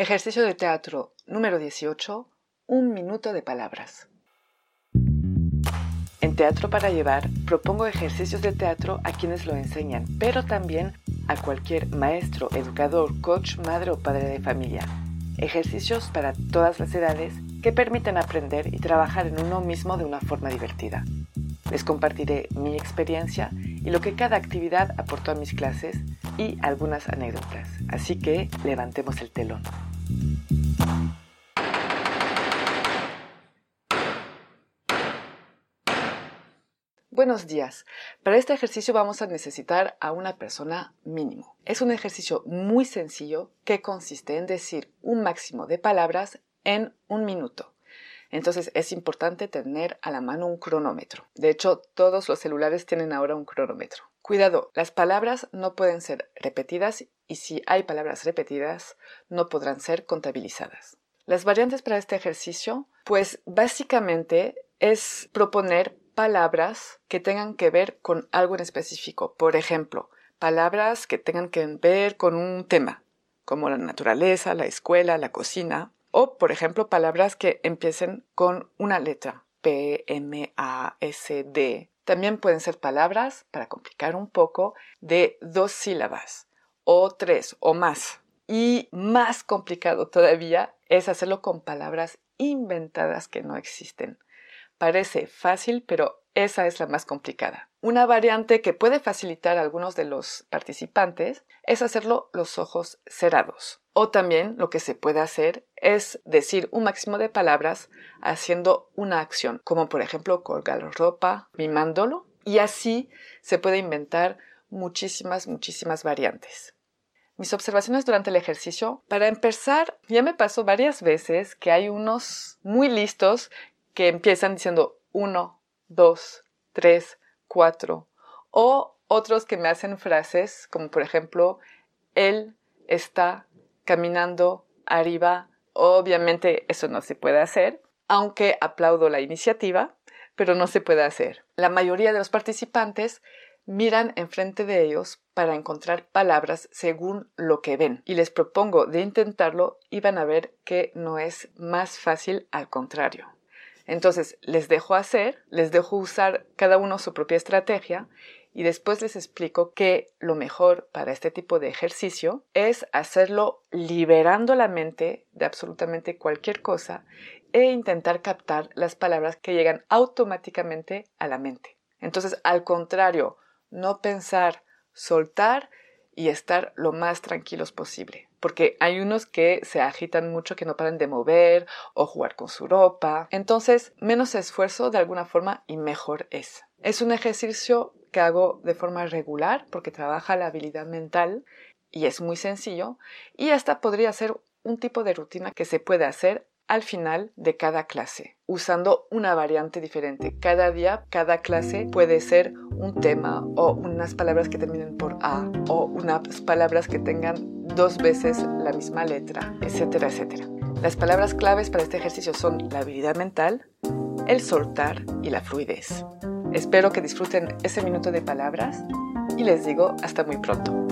Ejercicio de teatro número 18. Un minuto de palabras. En Teatro para Llevar propongo ejercicios de teatro a quienes lo enseñan, pero también a cualquier maestro, educador, coach, madre o padre de familia. Ejercicios para todas las edades que permiten aprender y trabajar en uno mismo de una forma divertida. Les compartiré mi experiencia y lo que cada actividad aportó a mis clases y algunas anécdotas. Así que levantemos el telón. Buenos días. Para este ejercicio vamos a necesitar a una persona mínimo. Es un ejercicio muy sencillo que consiste en decir un máximo de palabras en un minuto. Entonces es importante tener a la mano un cronómetro. De hecho, todos los celulares tienen ahora un cronómetro. Cuidado, las palabras no pueden ser repetidas y si hay palabras repetidas no podrán ser contabilizadas. Las variantes para este ejercicio, pues básicamente es proponer palabras que tengan que ver con algo en específico. Por ejemplo, palabras que tengan que ver con un tema, como la naturaleza, la escuela, la cocina, o, por ejemplo, palabras que empiecen con una letra, P, M, A, S, D. También pueden ser palabras, para complicar un poco, de dos sílabas, o tres, o más. Y más complicado todavía es hacerlo con palabras inventadas que no existen. Parece fácil, pero esa es la más complicada. Una variante que puede facilitar a algunos de los participantes es hacerlo los ojos cerrados. O también lo que se puede hacer es decir un máximo de palabras haciendo una acción, como por ejemplo colgar ropa, mimándolo, y así se puede inventar muchísimas, muchísimas variantes. Mis observaciones durante el ejercicio, para empezar, ya me pasó varias veces que hay unos muy listos que empiezan diciendo uno, dos, tres, cuatro, o otros que me hacen frases como por ejemplo, él está caminando arriba. Obviamente eso no se puede hacer, aunque aplaudo la iniciativa, pero no se puede hacer. La mayoría de los participantes miran enfrente de ellos para encontrar palabras según lo que ven y les propongo de intentarlo y van a ver que no es más fácil al contrario. Entonces, les dejo hacer, les dejo usar cada uno su propia estrategia y después les explico que lo mejor para este tipo de ejercicio es hacerlo liberando la mente de absolutamente cualquier cosa e intentar captar las palabras que llegan automáticamente a la mente. Entonces, al contrario, no pensar, soltar y estar lo más tranquilos posible porque hay unos que se agitan mucho, que no paran de mover o jugar con su ropa. Entonces, menos esfuerzo de alguna forma y mejor es. Es un ejercicio que hago de forma regular porque trabaja la habilidad mental y es muy sencillo y esta podría ser un tipo de rutina que se puede hacer al final de cada clase, usando una variante diferente. Cada día, cada clase puede ser un tema o unas palabras que terminen por A o unas palabras que tengan dos veces la misma letra, etcétera, etcétera. Las palabras claves para este ejercicio son la habilidad mental, el soltar y la fluidez. Espero que disfruten ese minuto de palabras y les digo hasta muy pronto.